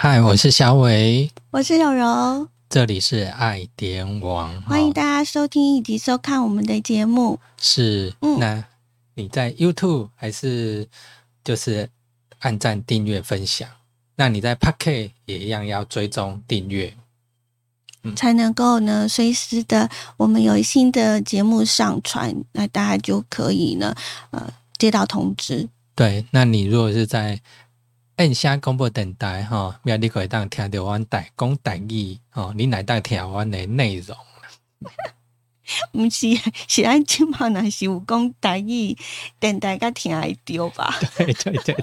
嗨，我是小伟，我是柔柔，这里是爱点网，欢迎大家收听以及收看我们的节目。是，嗯那你在 YouTube 还是就是按赞、订阅、分享？那你在 Pocket 也一样要追踪订阅。才能够呢随时的，我们有新的节目上传，那大家就可以呢呃接到通知。对，那你如果是在按下广播电台哈，要你可以当听到阮台讲台语哦，你来当听阮的内容。不是是咱今嘛若是有讲台语，电台甲听会到吧？对对对，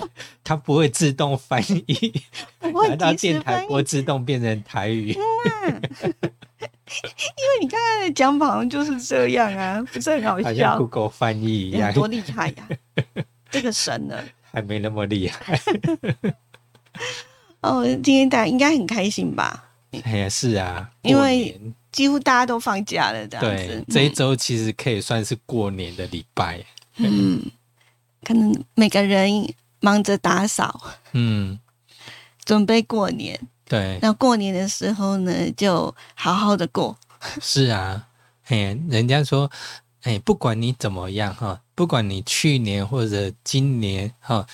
它不会自动翻译，来到电台播自动变成台语。因为你刚刚的讲法好像就是这样啊，不是很好好像笑？Google 翻译一样，多厉害呀、这个神呢？还没那么厉害。哦，今天大家应该很开心吧？哎呀，是啊，因为几乎大家都放假了，这样对子。这一周其实可以算是过年的礼拜。嗯，可能每个人忙着打扫，嗯，准备过年。对，那过年的时候呢，就好好的过。是啊，哎，人家说，哎，不管你怎么样哈，不管你去年或者今年哈，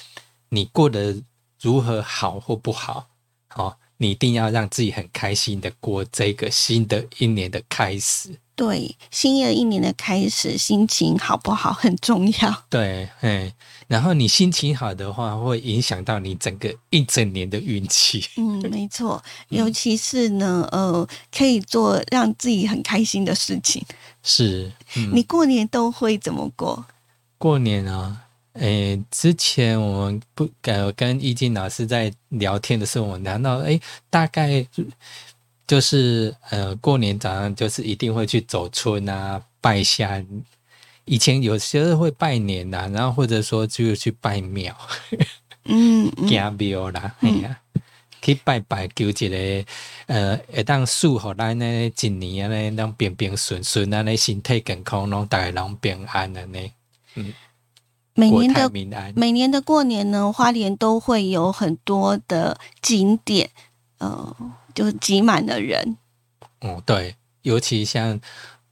你过得如何好或不好，好，你一定要让自己很开心的过这个新的一年的开始。对，新的一年的开始，心情好不好很重要。对，哎，然后你心情好的话，会影响到你整个一整年的运气。嗯，没错，尤其是呢，呃，可以做让自己很开心的事情。是，嗯，你过年都会怎么过？过年啊，诶，之前我们不呃跟易静老师在聊天的时候，我们聊到，诶，大概就是呃过年早上就是一定会去走村啊，拜下。以前有些人会拜年呐、然后或者说就去拜庙、嗯嗯，行庙啦，哎呀、去拜拜求一个呃，会当祝福咱呢一年安尼，拢平平顺顺安尼，身体健康，拢大家拢平安安呢。嗯每年的。每年的过年呢，花莲都会有很多的景点，呃，就挤满了人。哦，对，尤其像，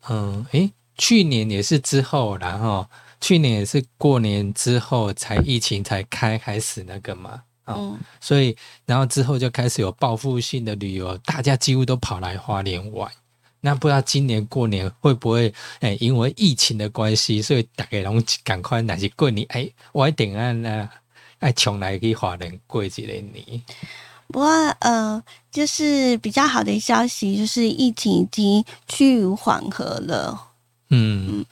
嗯，诶，去年也是之后，然后去年也是过年之后才疫情才开开始那个嘛，哦，嗯，所以然后之后就开始有报复性的旅游，大家几乎都跑来花莲玩。那不知道今年过年会不会，诶，因为疫情的关系，所以大家拢赶快，若是过年，诶，我一定按啊，爱穷来去花莲过一个年。不过呃，就是比较好的消息，就是疫情已经趋于缓和了。嗯，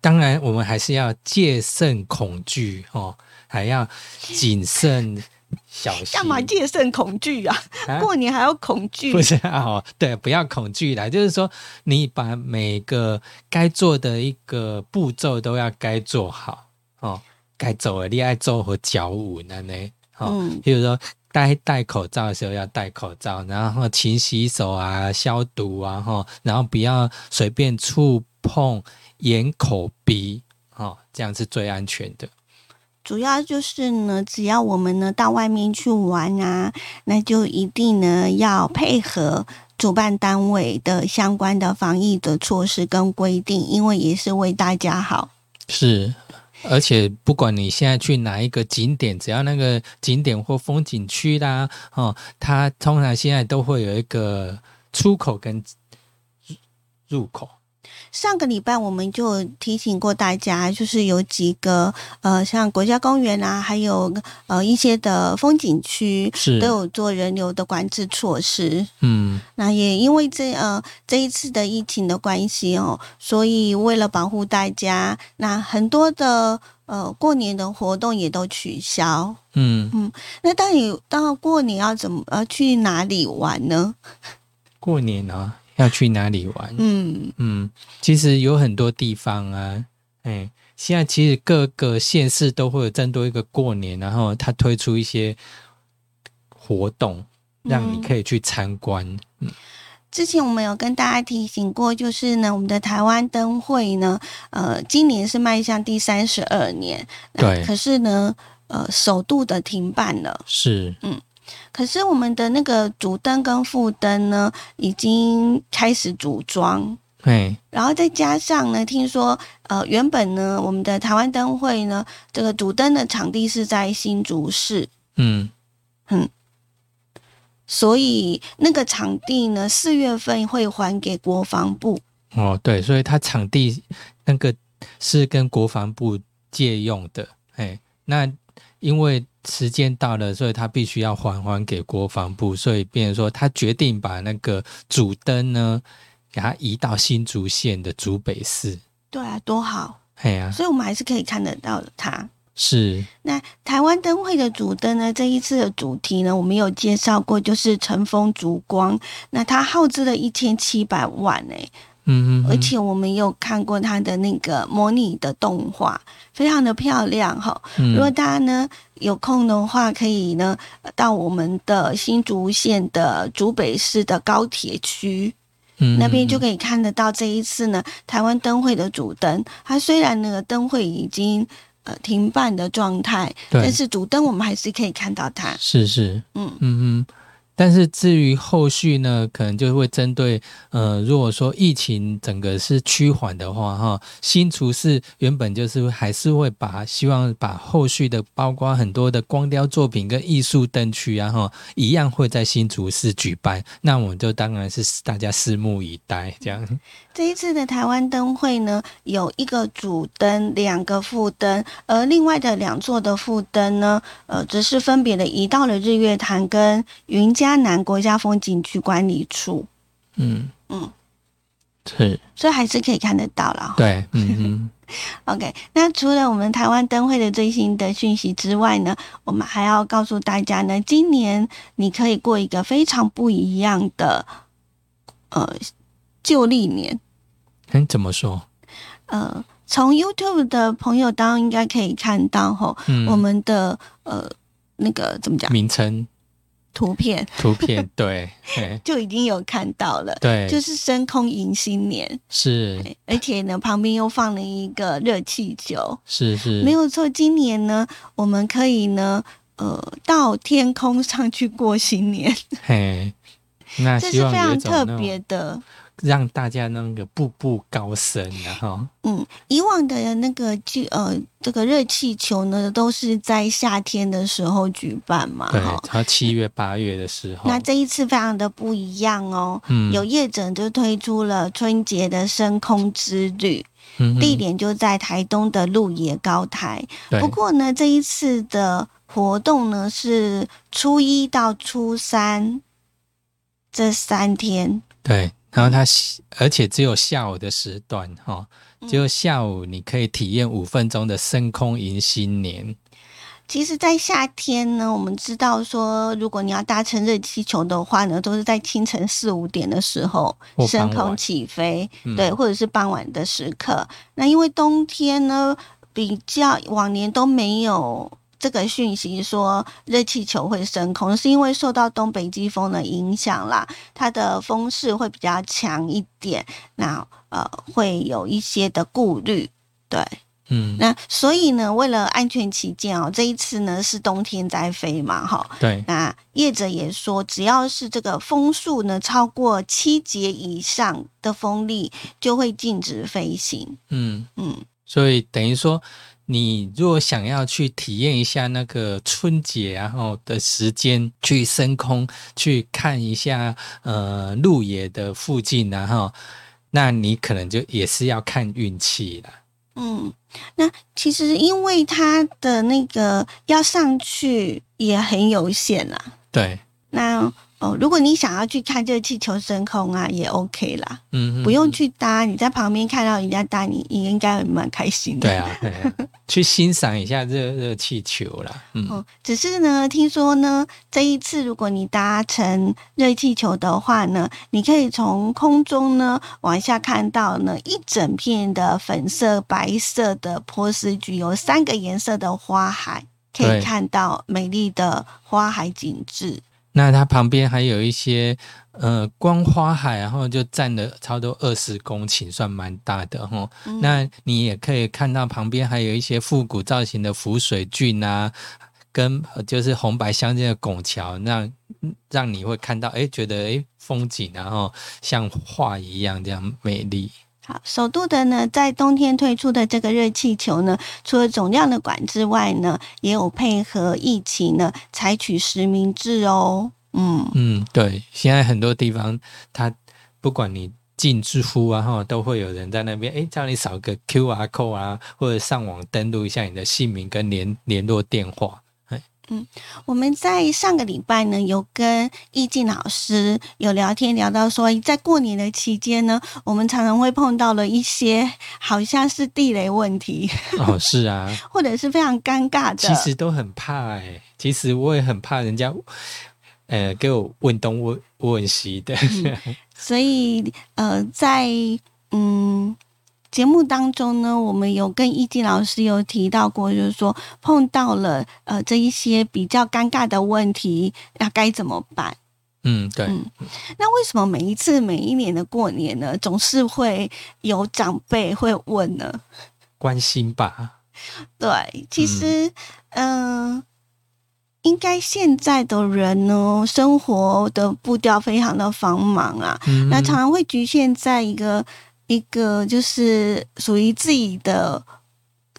当然，我们还是要戒慎恐惧哦，还要谨慎小心。干嘛戒慎恐惧啊？啊过年还要恐惧？不是啊，哦，对，不要恐惧啦，就是说，你把每个该做的一个步骤都要该做好哦，该走的你爱做和脚舞呢呢，哦，嗯比如说戴戴口罩的时候要戴口罩，然后勤洗手啊、消毒啊，哈，然后不要随便触碰眼、口、鼻，哦，这样是最安全的。主要就是呢，只要我们呢到外面去玩啊，那就一定呢要配合主办单位的相关的防疫的措施跟规定，因为也是为大家好。是，而且不管你现在去哪一个景点，只要那个景点或风景区啦，哦，它通常现在都会有一个出口跟入入口。上个礼拜我们就提醒过大家，就是有几个呃，像国家公园啊，还有呃一些的风景区是都有做人流的管制措施。嗯，那也因为这呃这一次的疫情的关系哦，所以为了保护大家，那很多的呃过年的活动也都取消。嗯，那到底到过年要怎么呃去哪里玩呢？过年啊，要去哪里玩？嗯，嗯，其实有很多地方啊，哎，现在其实各个县市都会有针对一个过年，然后他推出一些活动，让你嗯可以去参观。之前我们有跟大家提醒过，就是呢，我们的台湾灯会呢，呃，今年是迈向第三十二年，对可是呢，呃，首度的停办了。是，可是我们的那个主灯跟副灯呢，已经开始组装。对，然后再加上呢，听说呃，原本呢，我们的台湾灯会呢，这个主灯的场地是在新竹市，嗯，所以那个场地呢，四月份会还给国防部。哦，对，所以它场地那个是跟国防部借用的，哎，那因为时间到了，所以他必须要还还给国防部，所以变成说他决定把那个主灯呢，给它移到新竹县的竹北市。对啊，多好！哎呀、所以我们还是可以看得到它。是，那台湾灯会的主灯呢？这一次的主题呢，我们有介绍过，就是乘风烛光。那它耗资了一千七百万诶、嗯嗯，而且我们有看过它的那个模拟的动画，非常的漂亮哈。嗯如果大家呢有空的话，可以呢到我们的新竹县的竹北市的高铁区嗯那边就可以看得到这一次呢台湾灯会的主灯。它虽然那个灯会已经呃停办的状态，对但是主灯我们还是可以看到它。是是，嗯嗯嗯。但是至于后续呢，可能就会针对呃，如果说疫情整个是趋缓的话，哈，新竹市原本就是还是会把希望把后续的包括很多的光雕作品跟艺术灯区啊，哈，一样会在新竹市举办。那我们就当然是大家拭目以待，这样。这一次的台湾灯会呢，有一个主灯，两个副灯，而另外的两座的副灯呢，呃，只是分别的移到了日月潭跟云嘉南国家风景区管理处，嗯。嗯，是。所以还是可以看得到了。对，嗯嗯 OK，那除了我们台湾灯会的最新的讯息之外呢，我们还要告诉大家呢，今年你可以过一个非常不一样的呃旧历年。嗯，怎么说？呃，从 YouTube 的朋友当然应该可以看到吼，嗯，我们的呃那个怎么讲？名称、图片。图片，对，就已经有看到了，对，就是升空迎新年，是。而且呢旁边又放了一个热气球，是是，没有错。今年呢，我们可以呢呃到天空上去过新年，嘿，那 这是非常特别的。让大家那个步步高升然后嗯，以往的那个剧呃，这个热气球呢，都是在夏天的时候举办嘛，对，哈。然后七月八月的时候，那这一次非常的不一样哦，嗯。有业者就推出了春节的升空之旅，地点就在台东的鹿野高台。对。不过呢，这一次的活动呢是初一到初三这三天，对，然后它而且只有下午的时段哈，嗯。只有下午你可以体验五分钟的升空迎新年，其实，在夏天呢，我们知道说，如果你要搭乘热气球的话呢，都是在清晨四五点的时候升空起飞，嗯。对，或者是傍晚的时刻。那因为冬天呢，比较往年都没有这个讯息说热气球会升空，是因为受到东北季风的影响啦，它的风势会比较强一点，那呃会有一些的顾虑，对。嗯，那所以呢，为了安全起见哦，这一次呢是冬天在飞嘛，哈。对，那业者也说，只要是这个风速呢超过七节以上的风力，就会禁止飞行。嗯，嗯，所以等于说。你如果想要去体验一下那个春节然后的时间，去升空去看一下呃鹿野的附近然后，那你可能就也是要看运气了。嗯，那其实因为它的那个要上去也很有限啦。对，那哦，如果你想要去看这个气球升空啊，也 OK 啦，嗯，不用去搭，你在旁边看到人家搭，你你应该会蛮开心的。对啊，对啊 去欣赏一下热热气球啦。嗯，哦，只是呢，听说呢，这一次如果你搭乘热气球的话呢，你可以从空中呢往下看到呢一整片的粉色、白色的波斯菊，有三个颜色的花海，可以看到美丽的花海景致。那它旁边还有一些呃光花海，然后就占了差不多二十公顷，算蛮大的哈。嗯那你也可以看到旁边还有一些复古造型的浮水郡啊，跟呃就是红白相间的拱桥，让让你会看到，哎，觉得哎风景，然后像画一样这样美丽。好，首度的呢，在冬天推出的这个热气球呢，除了总量的管之外呢，也有配合疫情呢，采取实名制哦。嗯嗯，对，现在很多地方，它不管你进支付啊，哈，都会有人在那边，哎，叫你扫个 Q R code 啊，或者上网登录一下你的姓名跟联联络电话。嗯，我们在上个礼拜呢，有跟易静老师有聊天，聊到说，在过年的期间呢，我们常常会碰到了一些好像是地雷问题。哦，是啊，或者是非常尴尬的，其实都很怕哎，其实我也很怕人家，呃，给我问东问问西的。所以，呃，在嗯。节目当中呢，我们有跟易静老师有提到过，就是说碰到了呃这一些比较尴尬的问题，那该怎么办？嗯，对。那为什么每一次每一年的过年呢，总是会有长辈会问呢？关心吧。对，其实嗯，应该现在的人呢，生活的步调非常的繁忙啊，那常常会局限在一个。一个就是属于自己的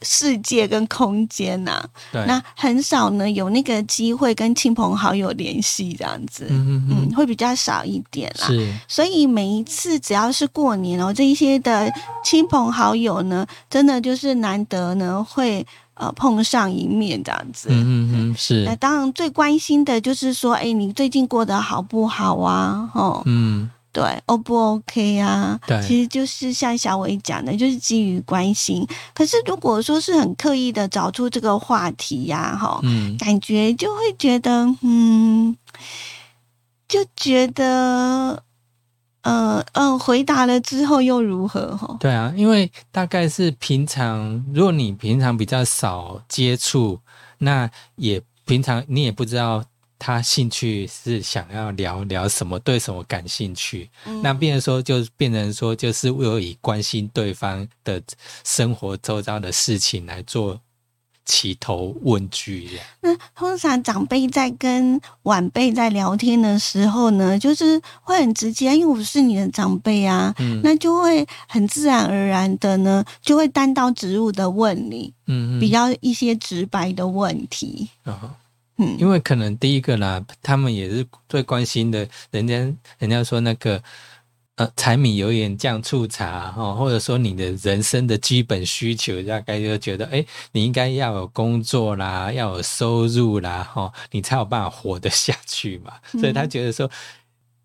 世界跟空间呐，那很少呢有那个机会跟亲朋好友联系这样子，嗯嗯，会比较少一点啦。是，所以每一次只要是过年哦，这一些的亲朋好友呢，真的就是难得呢会呃碰上一面这样子，嗯嗯嗯，是。那当然最关心的就是说，哎，你最近过得好不好啊？哦，嗯。对，O 不 OK 啊？对，其实就是像小伟讲的，就是基于关心。可是如果说是很刻意的找出这个话题呀，哈，嗯，感觉就会觉得，嗯，就觉得，呃，嗯，回答了之后又如何？哈，对啊，因为大概是平常，如果你平常比较少接触，那也平常你也不知道。他兴趣是想要聊聊什么，对什么感兴趣，那变成说就变成说就是我以关心对方的生活周遭的事情来做起头问句这样。那通常长辈在跟晚辈在聊天的时候呢，就是会很直接，因为我是你的长辈啊，那就会很自然而然的呢，就会单刀直入的问你，嗯，比较一些直白的问题。嗯，因为可能第一个啦，他们也是最关心的，人家人家说那个呃，柴米油盐酱醋茶哈，或者说你的人生的基本需求，大概就觉得，哎，你应该要有工作啦，要有收入啦，哈，你才有办法活得下去嘛。所以他觉得说，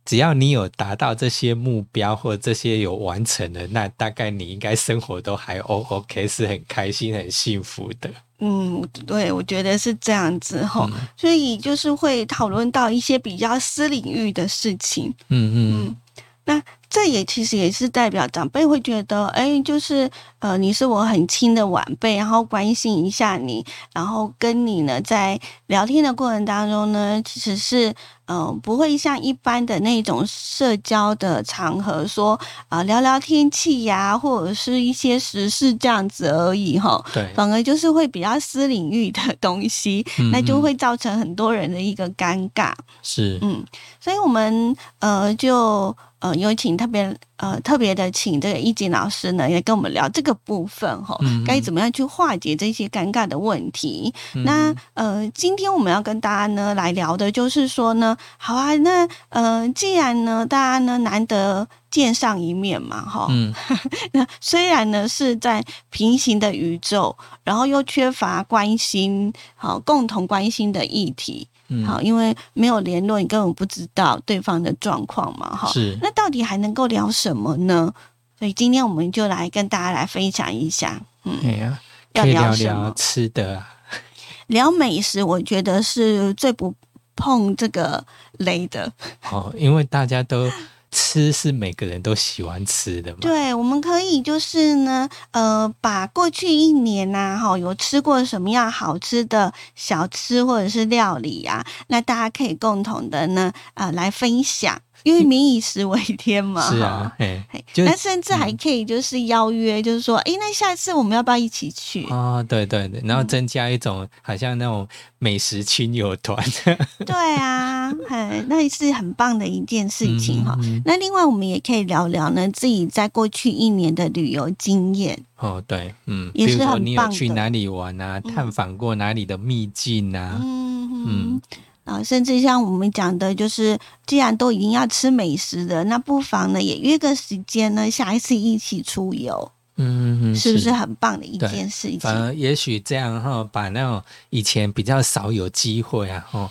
只要你有达到这些目标或者这些有完成的，那大概你应该生活都还 O OK，是很开心、很幸福的。嗯，对，我觉得是这样子吼，所以就是会讨论到一些比较私领域的事情。嗯。嗯，那这也其实也是代表长辈会觉得，哎，就是呃，你是我很亲的晚辈，然后关心一下你，然后跟你呢在聊天的过程当中呢，其实是。嗯，不会像一般的那种社交的场合说啊聊聊天气呀，或者是一些时事这样子而已哈。对，反而就是会比较私领域的东西，那就会造成很多人的一个尴尬。是，嗯，所以我们呃就。呃，有请特别呃特别的请这个易景老师呢，也跟我们聊这个部分哈，该怎么样去化解这些尴尬的问题？那呃，今天我们要跟大家呢来聊的就是说呢，好啊，那呃，既然呢大家呢难得见上一面嘛，哈，那虽然呢是在平行的宇宙，然后又缺乏关心，好共同关心的议题。好，因为没有联络，你根本不知道对方的状况嘛，哈。是。那到底还能够聊什么呢？所以今天我们就来跟大家来分享一下。嗯，要聊聊吃的，聊美食，我觉得是最不碰这个雷的。哦，因为大家都。吃是每个人都喜欢吃的嘛？对，我们可以就是呢，呃，把过去一年呐，哈，有吃过什么样好吃的小吃或者是料理啊，那大家可以共同的呢，呃，来分享。因为民以食为天嘛。是啊，哎，那甚至还可以就是邀约，就是说，哎，那下次我们要不要一起去？哦，对对对，然后增加一种好像那种美食亲友团。对啊，很那是很棒的一件事情哈。那另外我们也可以聊聊呢，自己在过去一年的旅游经验。哦，对，嗯，也是很棒你有去哪里玩啊？探访过哪里的秘境啊？嗯嗯。啊，甚至像我们讲的，就是既然都已经要吃美食的，那不妨呢也约个时间呢，下一次一起出游，嗯，是不是很棒的一件事情？反而也许这样哈，把那种以前比较少有机会啊，哈，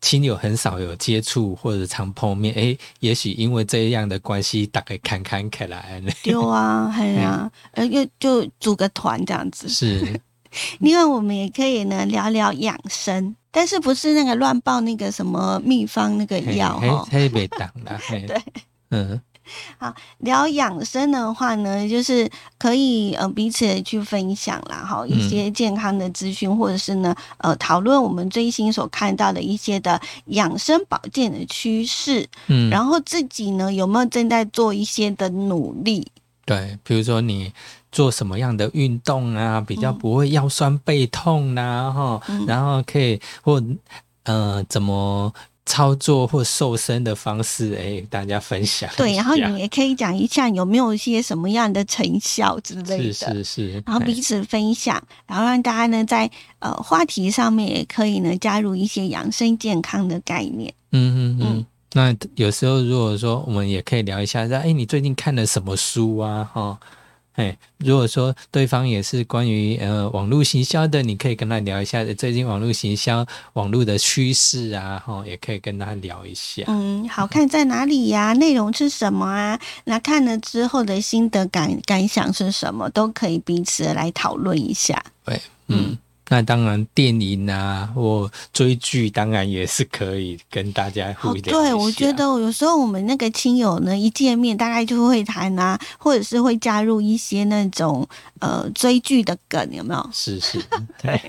亲友很少有接触或者常碰面，哎，也许因为这样的关系，大概侃侃起来。有啊，哎呀，呃，又就组个团这样子。是，另外我们也可以呢聊聊养生。但是不是那个乱报那个什么秘方那个药哈？特别挡了。对，嗯，好聊养生的话呢，就是可以呃彼此去分享啦，哈，一些健康的资讯，或者是呢呃讨论我们最新所看到的一些的养生保健的趋势，嗯，然后自己呢有没有正在做一些的努力？对，比如说你。做什么样的运动啊，比较不会腰酸背痛呐？哈，然后可以或呃怎么操作或瘦身的方式，哎，大家分享。对，然后你也可以讲一下有没有一些什么样的成效之类的，是是是。然后彼此分享，然后让大家呢在呃话题上面也可以呢加入一些养生健康的概念。嗯嗯嗯。那有时候如果说我们也可以聊一下，说哎，你最近看了什么书啊？哈。哎，如果说对方也是关于呃网络行销的，你可以跟他聊一下最近网络行销网络的趋势啊，哈，也可以跟他聊一下。嗯，好看在哪里呀？内容是什么啊？那看了之后的心得感感想是什么？都可以彼此来讨论一下。对，嗯。那当然，电影啊或追剧，当然也是可以跟大家互动。对，我觉得有时候我们那个亲友呢，一见面大概就会谈啊，或者是会加入一些那种呃追剧的梗，有没有？是是，对，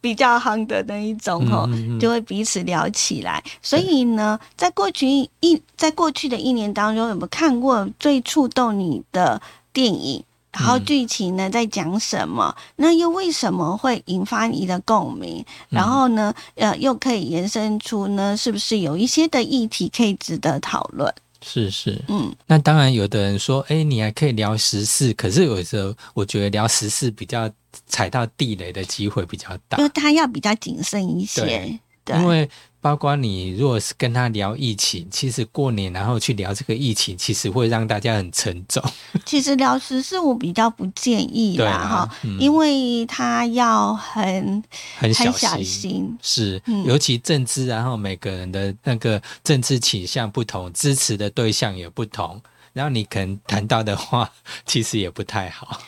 比较夯的那一种哦，就会彼此聊起来。所以呢，在过去一在过去的一年当中，有没有看过最触动你的电影？然后剧情呢在讲什么？那又为什么会引发你的共鸣？然后呢，呃，又可以延伸出呢，是不是有一些的议题可以值得讨论？是是，嗯，那当然，有的人说，哎，你还可以聊时事，可是有时候我觉得聊时事比较踩到地雷的机会比较大，因为他要比较谨慎一些，对，因为。包括你，如果是跟他聊疫情，其实过年然后去聊这个疫情，其实会让大家很沉重。其实聊时事我比较不建议啦，哈，因为他要很很小心，是，尤其政治，然后每个人的那个政治倾向不同，支持的对象也不同，然后你可能谈到的话，其实也不太好。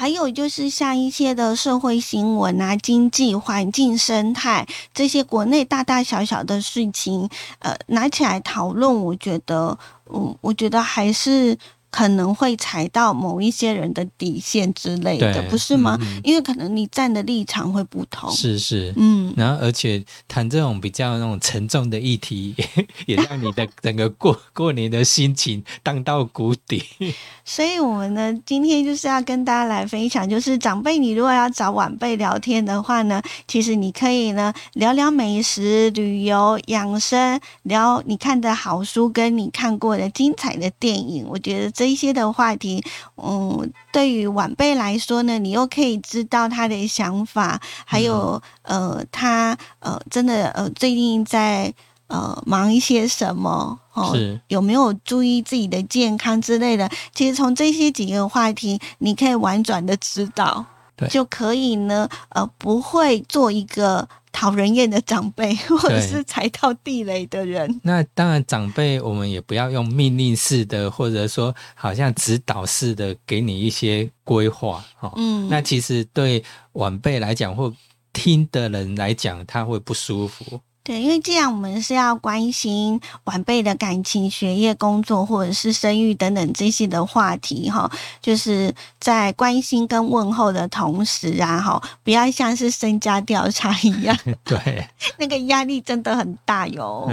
还有就是像一些的社会新闻啊、经济环境、生态这些国内大大小小的事情，呃，拿起来讨论，我觉得，嗯，我觉得还是。可能会踩到某一些人的底线之类的，不是吗？因为可能你站的立场会不同。是是，嗯，然后而且谈这种比较那种沉重的议题，也让你的 整个过过年的心情荡到谷底。所以，我们呢，今天就是要跟大家来分享，就是长辈，你如果要找晚辈聊天的话呢，其实你可以呢聊聊美食、旅游、养生，聊你看的好书，跟你看过的精彩的电影。我觉得。这一些的话题，嗯，对于晚辈来说呢，你又可以知道他的想法，还有呃，他呃，真的呃，最近在呃忙一些什么哦，有没有注意自己的健康之类的？其实从这些几个话题，你可以婉转的知道，就可以呢，呃，不会做一个。讨人厌的长辈，或者是踩到地雷的人。那当然，长辈我们也不要用命令式的，或者说好像指导式的给你一些规划。哈，嗯，那其实对晚辈来讲，或听的人来讲，他会不舒服。对，因为既然我们是要关心晚辈的感情、学业、工作，或者是生育等等这些的话题，哈，就是在关心跟问候的同时啊，哈，不要像是身家调查一样，对，那个压力真的很大哟。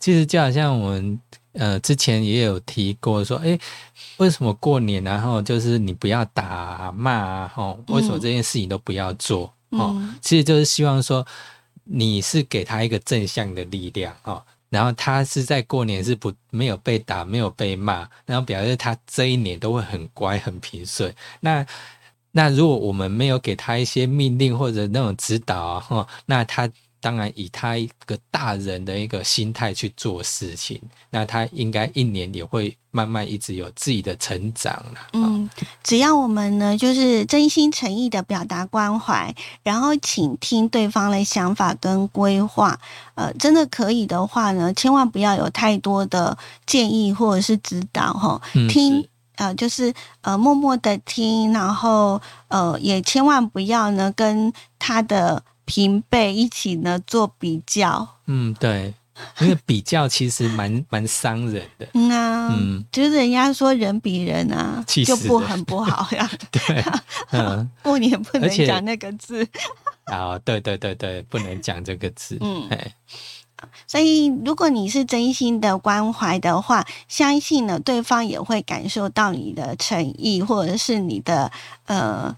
其实就好像我们呃之前也有提过说，哎，为什么过年然后就是你不要打骂啊哦，为什么这件事情都不要做哦？其实就是希望说你是给他一个正向的力量哦。然后他是在过年是不没有被打，没有被骂，然后表示他这一年都会很乖很平顺。那那如果我们没有给他一些命令或者那种指导啊，哈，那他。当然，以他一个大人的一个心态去做事情，那他应该一年也会慢慢一直有自己的成长了。嗯，只要我们呢，就是真心诚意的表达关怀，然后倾听对方的想法跟规划，呃，真的可以的话呢，千万不要有太多的建议或者是指导哈。听，呃，就是呃，默默的听，然后呃，也千万不要呢跟他的。平辈一起呢做比较，嗯，对，因为比较其实蛮 蛮伤人的，嗯啊，嗯，就是人家说人比人啊，就不很不好呀，对，嗯，过年不能讲那个字，啊，对对对对，不能讲这个字，嗯，所以如果你是真心的关怀的话，相信呢对方也会感受到你的诚意，或者是你的呃。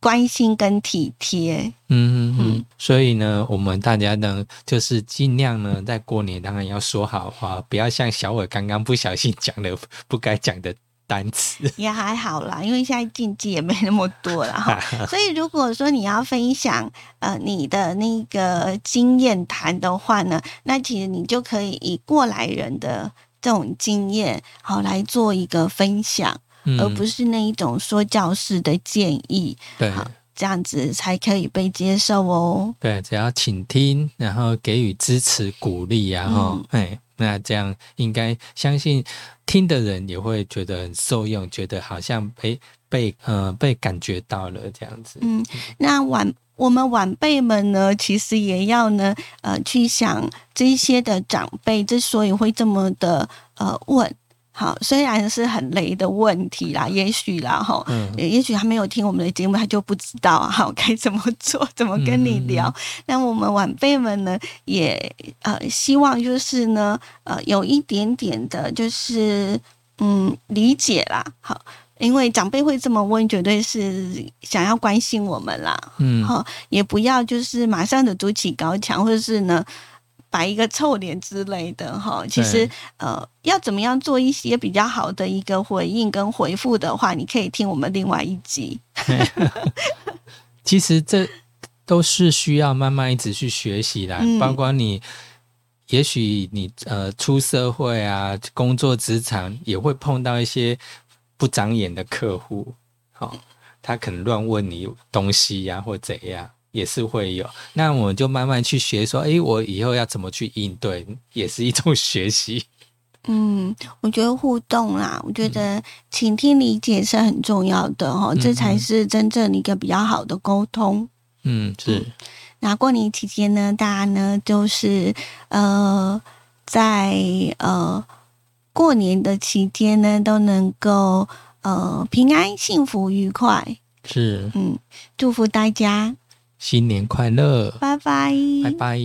关心跟体贴，嗯嗯嗯，所以呢，我们大家呢，就是尽量呢，在过年当然要说好话，不要像小伟刚刚不小心讲了不该讲的单词。也还好啦，因为现在禁忌也没那么多了哈。所以如果说你要分享呃你的那个经验谈的话呢，那其实你就可以以过来人的这种经验好来做一个分享。而不是那一种说教式的建议，对，这样子才可以被接受哦。对，只要倾听，然后给予支持、鼓励，然后，哎，那这样应该相信听的人也会觉得很受用，觉得好像被被呃被感觉到了这样子。嗯，那晚我们晚辈们呢，其实也要呢，呃，去想这些的长辈之所以会这么的呃问。好，虽然是很雷的问题啦，也许啦，哈，也许他没有听我们的节目，他就不知道啊，好该怎么做，怎么跟你聊。那我们晚辈们呢，也呃希望就是呢，呃有一点点的，就是嗯理解啦，好，因为长辈会这么问，绝对是想要关心我们啦，嗯，好，也不要就是马上的筑起高墙，或者是呢。摆一个臭脸之类的哈，其实呃，要怎么样做一些比较好的一个回应跟回复的话，你可以听我们另外一集。其实这都是需要慢慢一直去学习的，包括你，也许你呃出社会啊，工作职场也会碰到一些不长眼的客户，好，他可能乱问你东西呀，或怎样。也是会有，那我们就慢慢去学，说，哎，我以后要怎么去应对，也是一种学习。嗯，我觉得互动啦，我觉得倾听理解是很重要的哈，这才是真正一个比较好的沟通。嗯，是。那过年期间呢，大家呢就是呃，在呃过年的期间呢，都能够呃平安、幸福、愉快。是，嗯，祝福大家。新年快乐！拜拜！拜拜！